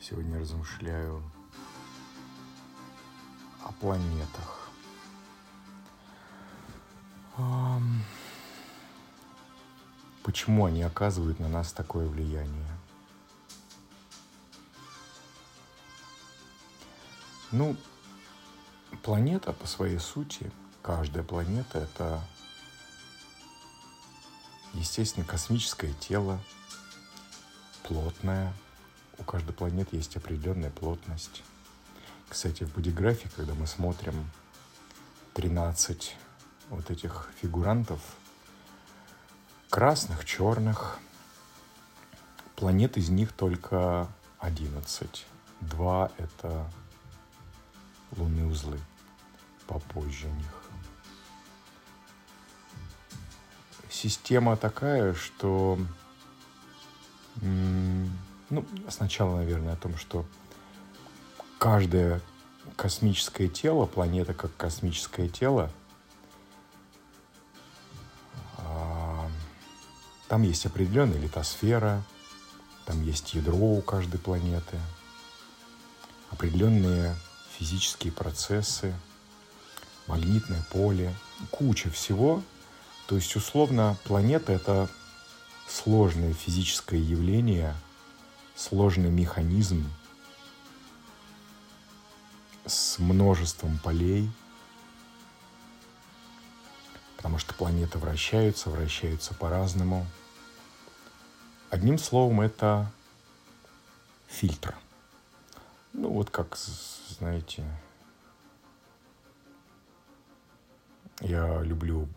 Сегодня размышляю о планетах. Почему они оказывают на нас такое влияние? Ну, планета по своей сути, каждая планета — это, естественно, космическое тело, плотное. У каждой планеты есть определенная плотность. Кстати, в бодиграфе, когда мы смотрим 13 вот этих фигурантов, красных, черных, планет из них только 11. Два — это лунные узлы, попозже них. Система такая, что ну, сначала, наверное, о том, что каждое космическое тело, планета как космическое тело, а, там есть определенная литосфера, там есть ядро у каждой планеты, определенные физические процессы, магнитное поле, куча всего. То есть, условно, планета — это сложное физическое явление, сложный механизм с множеством полей, потому что планеты вращаются, вращаются по-разному. Одним словом, это фильтр. Ну, вот как, знаете, я люблю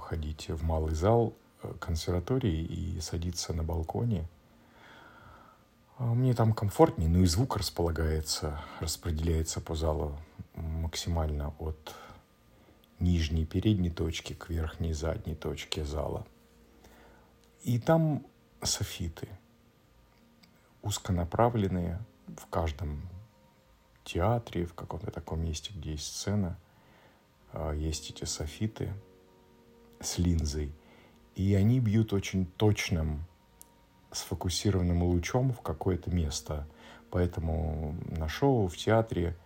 ходить в малый зал консерватории и садиться на балконе. А мне там комфортнее, ну и звук располагается, распределяется по залу максимально от нижней передней точки к верхней задней точке зала. И там софиты, узконаправленные в каждом театре, в каком-то таком месте, где есть сцена, а, есть эти софиты с линзой – и они бьют очень точным, сфокусированным лучом в какое-то место. Поэтому на шоу, в театре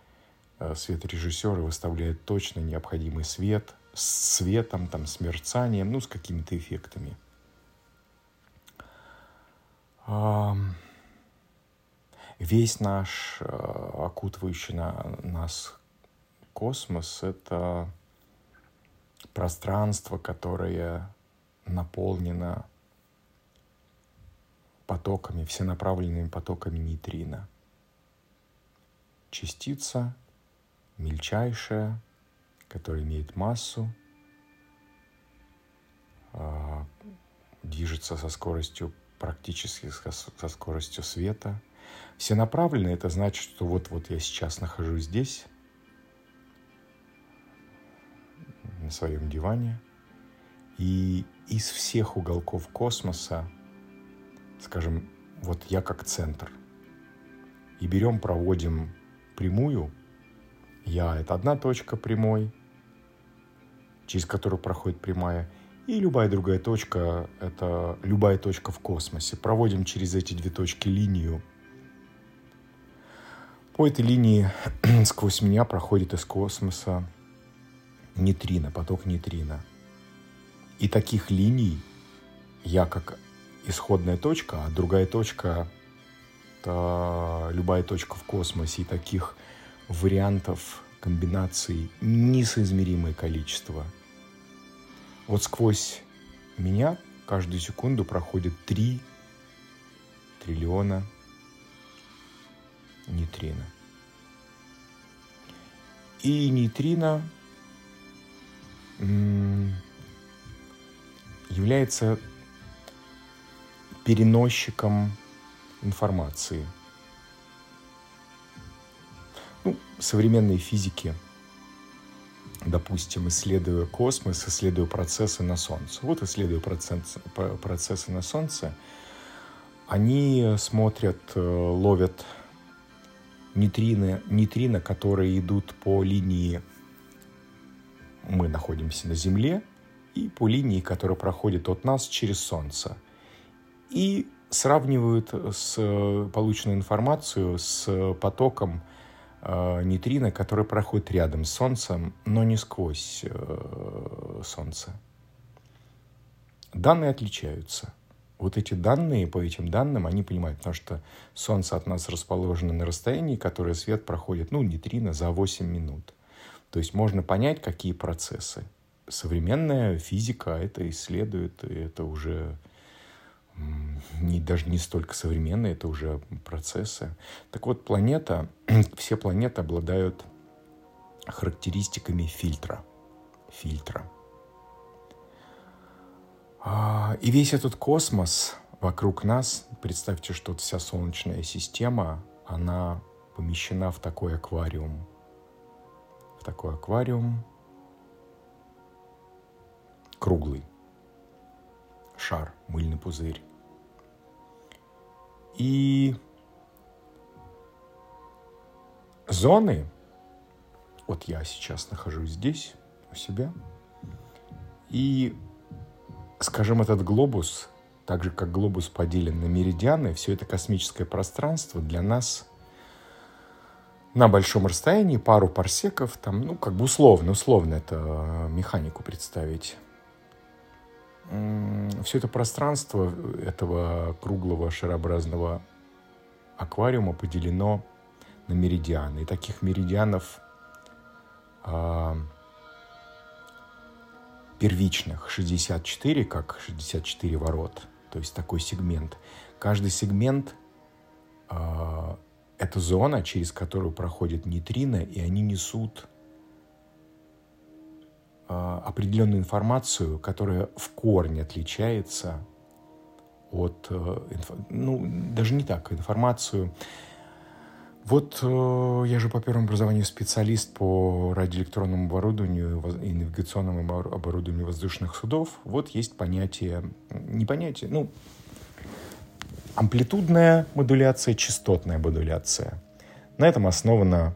э, светорежиссеры выставляют точно необходимый свет с светом, там, с мерцанием, ну, с какими-то эффектами. Весь наш э, окутывающий на нас космос — это пространство, которое наполнена потоками, всенаправленными потоками нейтрино. Частица мельчайшая, которая имеет массу, а, движется со скоростью практически со скоростью света. Всенаправленная это значит, что вот-вот я сейчас нахожусь здесь, на своем диване – и из всех уголков космоса, скажем, вот я как центр, и берем, проводим прямую, я — это одна точка прямой, через которую проходит прямая, и любая другая точка — это любая точка в космосе. Проводим через эти две точки линию. По этой линии сквозь меня проходит из космоса нейтрино, поток нейтрино. И таких линий я как исходная точка, а другая точка — это любая точка в космосе. И таких вариантов, комбинаций несоизмеримое количество. Вот сквозь меня каждую секунду проходит 3 триллиона нейтрино. И нейтрино является переносчиком информации. Ну, современные физики, допустим, исследуя космос, исследуя процессы на Солнце. Вот исследуя процессы, процессы на Солнце, они смотрят, э, ловят нейтрино, нейтрино, которые идут по линии мы находимся на Земле, и по линии, которая проходит от нас через Солнце. И сравнивают с полученную информацию с потоком э, нейтрино, который проходит рядом с Солнцем, но не сквозь э, Солнце. Данные отличаются. Вот эти данные, по этим данным, они понимают, потому что Солнце от нас расположено на расстоянии, которое свет проходит, ну, нейтрино за 8 минут. То есть можно понять, какие процессы. Современная физика это исследует, и это уже не, даже не столько современные, это уже процессы. Так вот, планета, все планеты обладают характеристиками фильтра. Фильтра. А, и весь этот космос вокруг нас, представьте, что вся Солнечная система, она помещена в такой аквариум. В такой аквариум круглый шар, мыльный пузырь. И зоны, вот я сейчас нахожусь здесь, у себя, и, скажем, этот глобус, так же как глобус поделен на меридианы, все это космическое пространство для нас на большом расстоянии, пару парсеков, там, ну, как бы условно, условно это механику представить все это пространство этого круглого шарообразного аквариума поделено на меридианы. И таких меридианов э, первичных 64, как 64 ворот, то есть такой сегмент. Каждый сегмент э, это зона, через которую проходят нейтрино, и они несут определенную информацию, которая в корне отличается от, э, ну, даже не так, информацию. Вот э, я же по первому образованию специалист по радиоэлектронному оборудованию и навигационному оборудованию воздушных судов. Вот есть понятие, не понятие, ну, амплитудная модуляция, частотная модуляция. На этом основано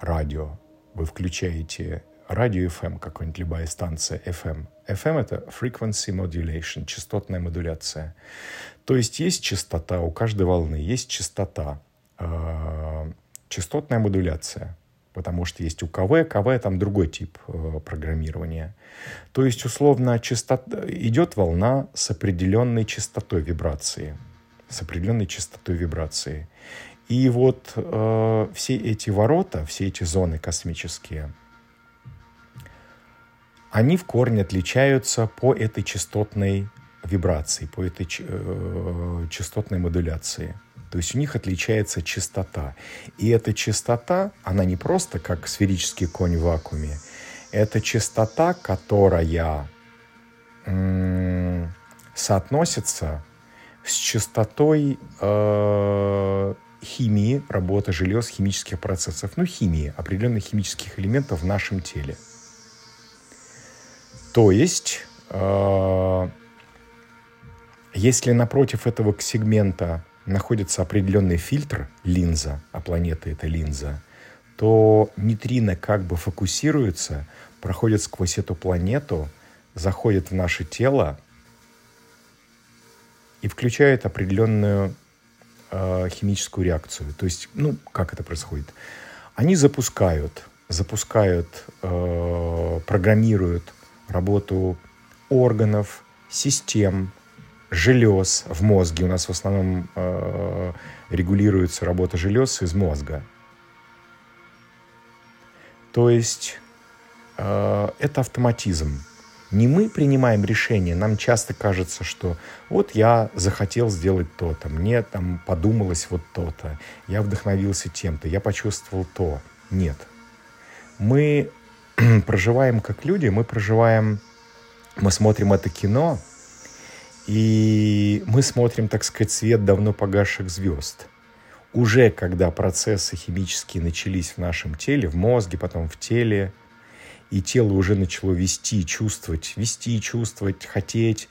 радио. Вы включаете радио FM, какой-нибудь любая станция FM. FM — это frequency modulation, частотная модуляция. То есть есть частота, у каждой волны есть частота, э, частотная модуляция, потому что есть у КВ, КВ там другой тип э, программирования. То есть условно частота, идет волна с определенной частотой вибрации, с определенной частотой вибрации. И вот э, все эти ворота, все эти зоны космические — они в корне отличаются по этой частотной вибрации, по этой э, частотной модуляции. То есть у них отличается частота. И эта частота, она не просто как сферический конь в вакууме. Это частота, которая соотносится с частотой э, химии, работы желез, химических процессов, ну, химии, определенных химических элементов в нашем теле – то есть, э, если напротив этого сегмента находится определенный фильтр, линза, а планета это линза, то нейтрино как бы фокусируется, проходит сквозь эту планету, заходит в наше тело и включает определенную э, химическую реакцию. То есть, ну, как это происходит? Они запускают, запускают, э, программируют работу органов, систем, желез в мозге. У нас в основном э, регулируется работа желез из мозга. То есть э, это автоматизм. Не мы принимаем решение, нам часто кажется, что вот я захотел сделать то-то, мне там подумалось вот то-то, я вдохновился тем-то, я почувствовал то. Нет. Мы проживаем как люди, мы проживаем, мы смотрим это кино, и мы смотрим, так сказать, свет давно погасших звезд. Уже когда процессы химические начались в нашем теле, в мозге, потом в теле, и тело уже начало вести, чувствовать, вести, чувствовать, хотеть,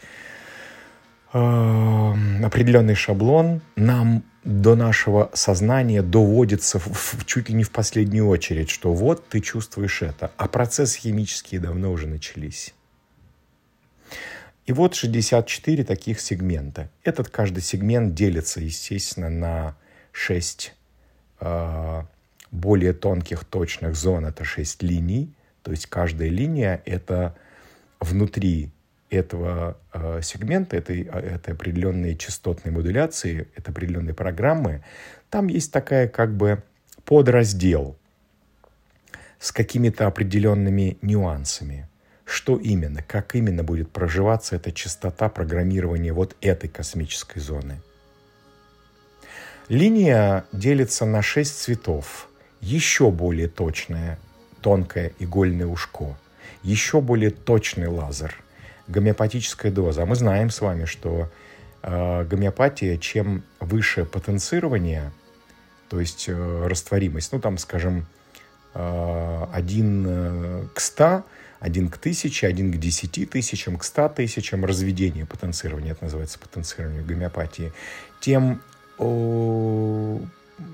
определенный шаблон, нам до нашего сознания доводится в, в, чуть ли не в последнюю очередь, что вот ты чувствуешь это, а процессы химические давно уже начались. И И вот 64 таких сегмента. Этот каждый сегмент делится, естественно, на 6 э, более тонких точных зон. Это 6 линий. То есть каждая линия — это внутри этого э, сегмента, этой, этой определенной частотной модуляции, это определенной программы, там есть такая как бы подраздел с какими-то определенными нюансами. Что именно, как именно будет проживаться эта частота программирования вот этой космической зоны. Линия делится на шесть цветов. Еще более точное тонкое игольное ушко. Еще более точный лазер. Гомеопатическая доза. А мы знаем с вами, что э, гомеопатия, чем выше потенцирование, то есть э, растворимость, ну там, скажем, э, 1 э, к 100, 1 к 1000, 1 к 10 тысячам, к 100 тысячам разведение потенцирования, это называется потенцирование гомеопатии, тем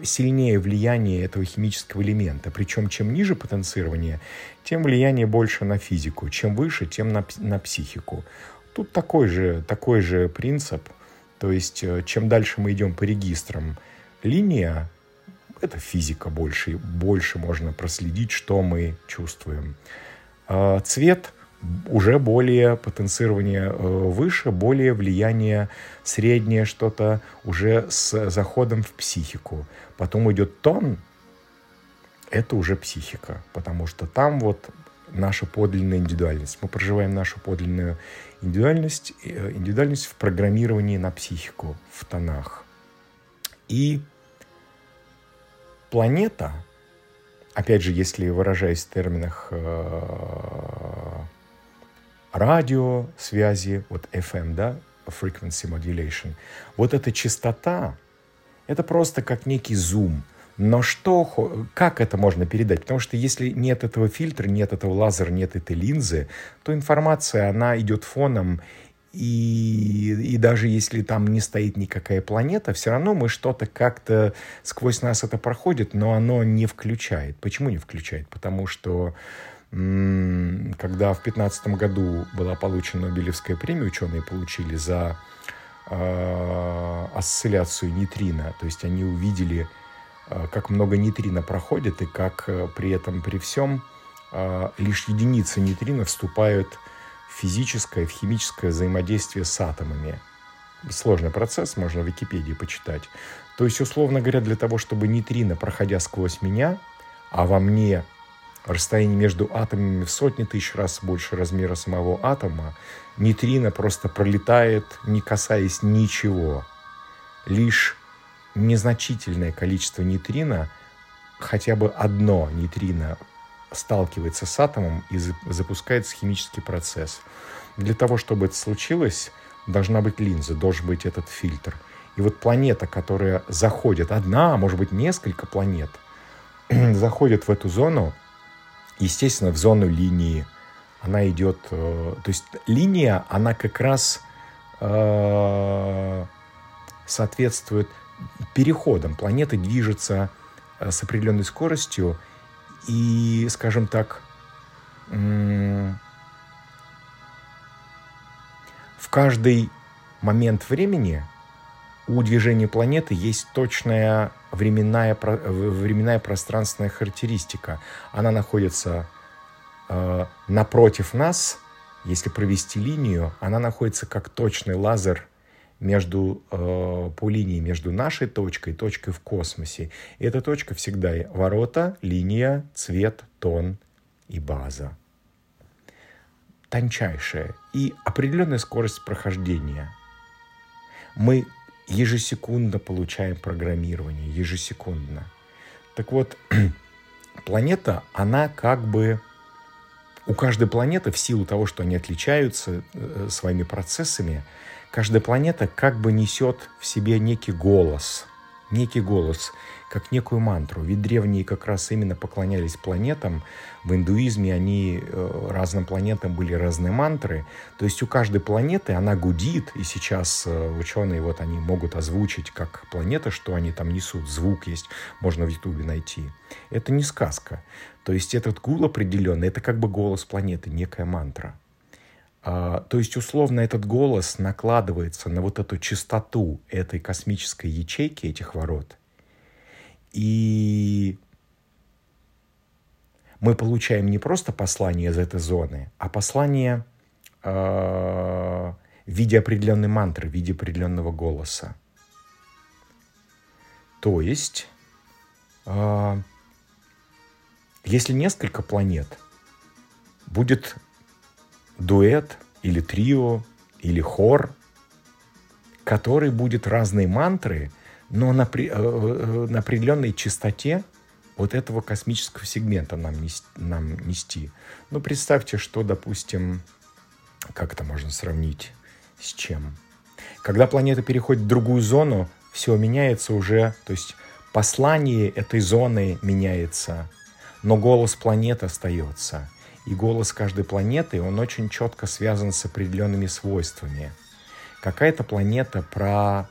сильнее влияние этого химического элемента. Причем чем ниже потенцирование, тем влияние больше на физику. Чем выше, тем на, на психику. Тут такой же, такой же принцип. То есть э, чем дальше мы идем по регистрам, линия — это физика больше. Больше можно проследить, что мы чувствуем. А цвет — уже более потенцирование э, выше, более влияние среднее что-то уже с заходом в психику. Потом идет тон, это уже психика, потому что там вот наша подлинная индивидуальность. Мы проживаем нашу подлинную индивидуальность, э, индивидуальность в программировании на психику, в тонах. И планета, опять же, если выражаясь в терминах э, радиосвязи, вот FM, да, frequency modulation, вот эта частота, это просто как некий зум. Но что, как это можно передать? Потому что если нет этого фильтра, нет этого лазера, нет этой линзы, то информация, она идет фоном, и, и даже если там не стоит никакая планета, все равно мы что-то как-то сквозь нас это проходит, но оно не включает. Почему не включает? Потому что когда в 2015 году была получена Нобелевская премия, ученые получили за э, осцилляцию нейтрино, то есть они увидели, э, как много нейтрино проходит и как э, при этом, при всем, э, лишь единицы нейтрино вступают в физическое, в химическое взаимодействие с атомами. Сложный процесс, можно в Википедии почитать. То есть, условно говоря, для того, чтобы нейтрино, проходя сквозь меня, а во мне расстояние между атомами в сотни тысяч раз больше размера самого атома, нейтрино просто пролетает, не касаясь ничего. Лишь незначительное количество нейтрино, хотя бы одно нейтрино сталкивается с атомом и запускается химический процесс. Для того, чтобы это случилось, должна быть линза, должен быть этот фильтр. И вот планета, которая заходит, одна, а может быть несколько планет, заходит в эту зону, естественно, в зону линии. Она идет... Э, то есть линия, она как раз э, соответствует переходам. Планета движется э, с определенной скоростью и, скажем так, в каждый момент времени у движения планеты есть точная временная, временная пространственная характеристика. Она находится э, напротив нас, если провести линию, она находится как точный лазер между, э, по линии между нашей точкой и точкой в космосе. И эта точка всегда ворота, линия, цвет, тон и база. Тончайшая и определенная скорость прохождения. Мы ежесекундно получаем программирование, ежесекундно. Так вот, планета, она как бы... У каждой планеты, в силу того, что они отличаются э, своими процессами, каждая планета как бы несет в себе некий голос, некий голос – как некую мантру. Ведь древние как раз именно поклонялись планетам. В индуизме они э, разным планетам были разные мантры. То есть у каждой планеты она гудит, и сейчас э, ученые вот они могут озвучить как планета, что они там несут. Звук есть, можно в Ютубе найти. Это не сказка. То есть этот гул определенный, это как бы голос планеты, некая мантра. А, то есть, условно, этот голос накладывается на вот эту частоту этой космической ячейки, этих ворот. И мы получаем не просто послание из этой зоны, а послание э, в виде определенной мантры, в виде определенного голоса. То есть, э, если несколько планет, будет дуэт или трио или хор, который будет разные мантры, но на, при, э, э, на определенной частоте вот этого космического сегмента нам, нести, нам нести. Ну, представьте, что, допустим, как это можно сравнить с чем? Когда планета переходит в другую зону, все меняется уже, то есть послание этой зоны меняется, но голос планеты остается. И голос каждой планеты, он очень четко связан с определенными свойствами. Какая-то планета про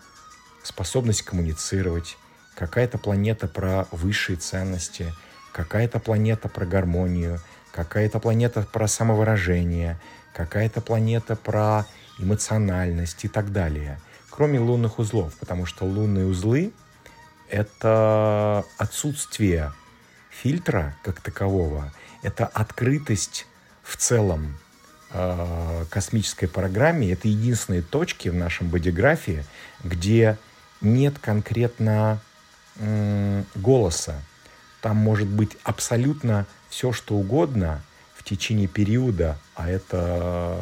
способность коммуницировать, какая-то планета про высшие ценности, какая-то планета про гармонию, какая-то планета про самовыражение, какая-то планета про эмоциональность и так далее. Кроме лунных узлов, потому что лунные узлы — это отсутствие фильтра как такового, это открытость в целом э, космической программе. Это единственные точки в нашем бодиграфе, где нет конкретно голоса. Там может быть абсолютно все, что угодно в течение периода, а это,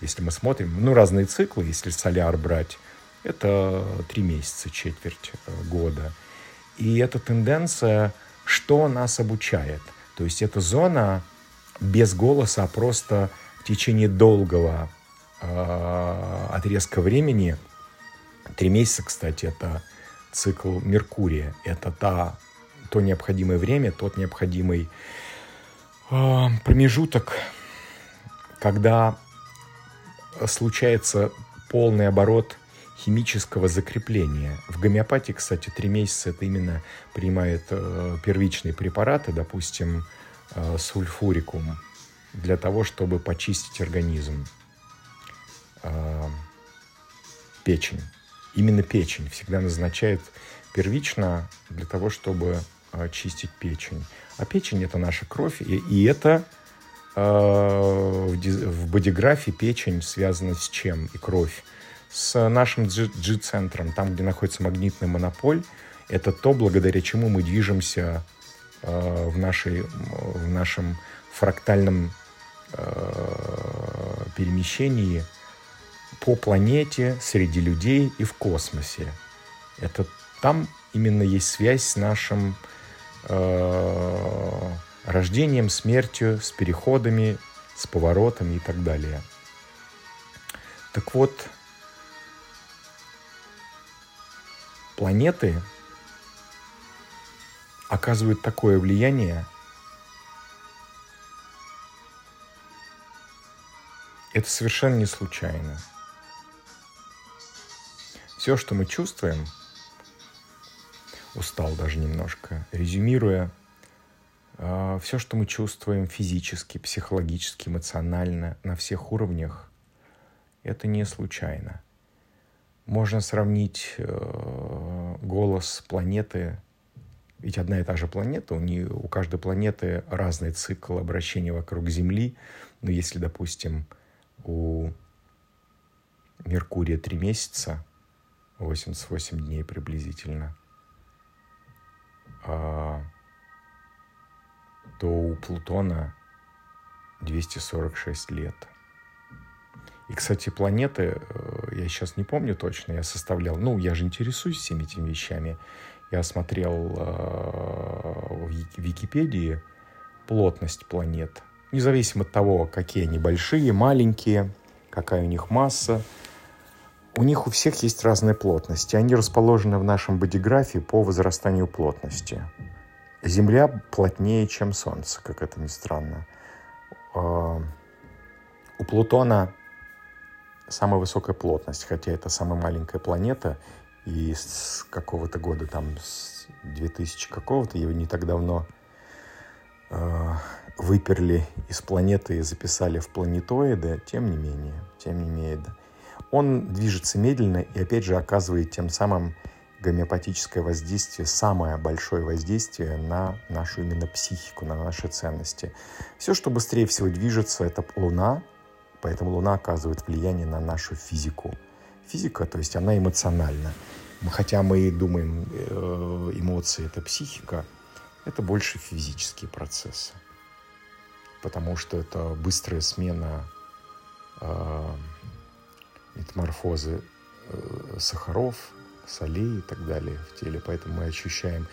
если мы смотрим, ну, разные циклы, если соляр брать, это три месяца, четверть э, года. И эта тенденция, что нас обучает? То есть это зона без голоса, а просто в течение долгого э, отрезка времени, три месяца, кстати, это цикл Меркурия. Это та, то необходимое время, тот необходимый э, промежуток, когда случается полный оборот химического закрепления. В гомеопатии, кстати, три месяца это именно принимает э, первичные препараты, допустим, э, сульфурикум, для того, чтобы почистить организм. Э, печень именно печень всегда назначают первично для того, чтобы очистить печень. А печень это наша кровь, и, и это э, в, в бодиграфе печень связана с чем? И кровь. С нашим G-центром, там, где находится магнитный монополь, это то, благодаря чему мы движемся э, в, нашей, в нашем фрактальном э, перемещении – по планете, среди людей и в космосе. Это там именно есть связь с нашим э, рождением, смертью, с переходами, с поворотами и так далее. Так вот, планеты оказывают такое влияние, это совершенно не случайно. Все, что мы чувствуем, устал даже немножко, резюмируя, а, все, что мы чувствуем физически, психологически, эмоционально, на всех уровнях, это не случайно. Можно сравнить э, голос планеты, ведь одна и та же планета, у, нее, у каждой планеты разный цикл обращения вокруг Земли. Но если, допустим, у Меркурия три месяца, 88 дней приблизительно, а, то у Плутона 246 лет. И, кстати, планеты, э, я сейчас не помню точно, я составлял, ну, я же интересуюсь всеми этими вещами. Я смотрел э, в Википедии плотность планет, независимо от того, какие они большие, маленькие, какая у них масса, у них у всех есть разные плотности. Они расположены в нашем бодиграфе по возрастанию плотности. Земля плотнее, чем Солнце, как это ни странно. А, у Плутона самая высокая плотность, хотя это самая маленькая планета, и с какого-то года, там, с 2000 какого-то, его не так давно э, выперли из планеты и записали в планетоиды, тем не менее, тем не менее, он движется медленно и опять же оказывает тем самым гомеопатическое воздействие, самое большое воздействие на нашу именно психику, на наши ценности. Все, что быстрее всего движется, это Луна, поэтому Луна оказывает влияние на нашу физику. Физика, то есть она эмоциональна. Хотя мы думаем, э, эмоции — это психика, это больше физические процессы. Потому что это быстрая смена э, метаморфозы э, сахаров, солей и так далее в теле. Поэтому мы ощущаем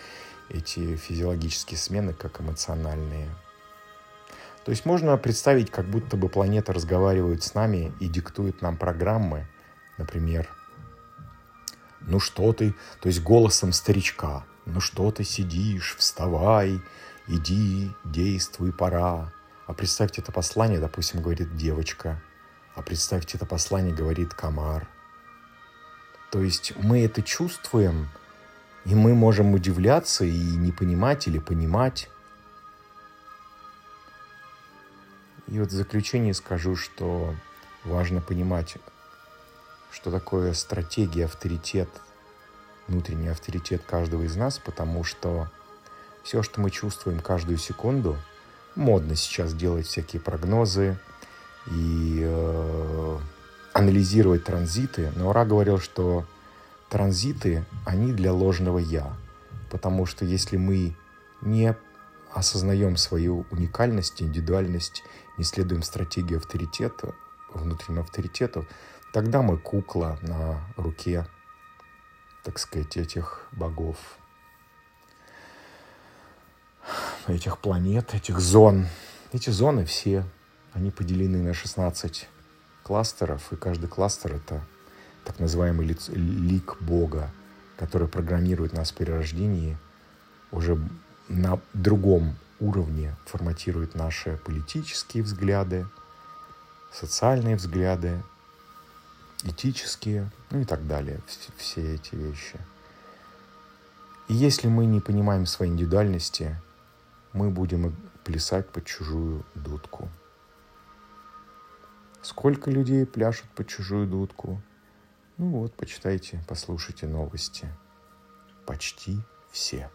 эти физиологические смены как эмоциональные. То есть можно представить, как будто бы планета разговаривает с нами и диктует нам программы, например, «Ну что ты?» То есть голосом старичка. «Ну что ты сидишь? Вставай! Иди, действуй, пора!» А представьте это послание, допустим, говорит девочка. А представьте это послание говорит комар – то есть мы это чувствуем, и мы можем удивляться и не понимать или понимать. И вот в заключение скажу, что важно понимать, что такое стратегия, авторитет, внутренний авторитет каждого из нас, потому что все, что мы чувствуем каждую секунду, модно сейчас делать всякие прогнозы и э, анализировать транзиты, но Ра говорил, что транзиты, они для ложного «я». Потому что если мы не осознаем свою уникальность, индивидуальность, не следуем стратегии авторитета, внутреннему авторитету, тогда мы кукла на руке, так сказать, этих богов, этих планет, этих зон. Эти зоны все, они поделены на 16 кластеров, и каждый кластер — это так называемый лиц, лик Бога, который программирует нас в перерождении, уже на другом уровне форматирует наши политические взгляды, социальные взгляды, этические, ну и так далее, все эти вещи. И если мы не понимаем своей индивидуальности, мы будем плясать под чужую дудку. Сколько людей пляшут под чужую дудку? Ну вот, почитайте, послушайте новости. Почти все.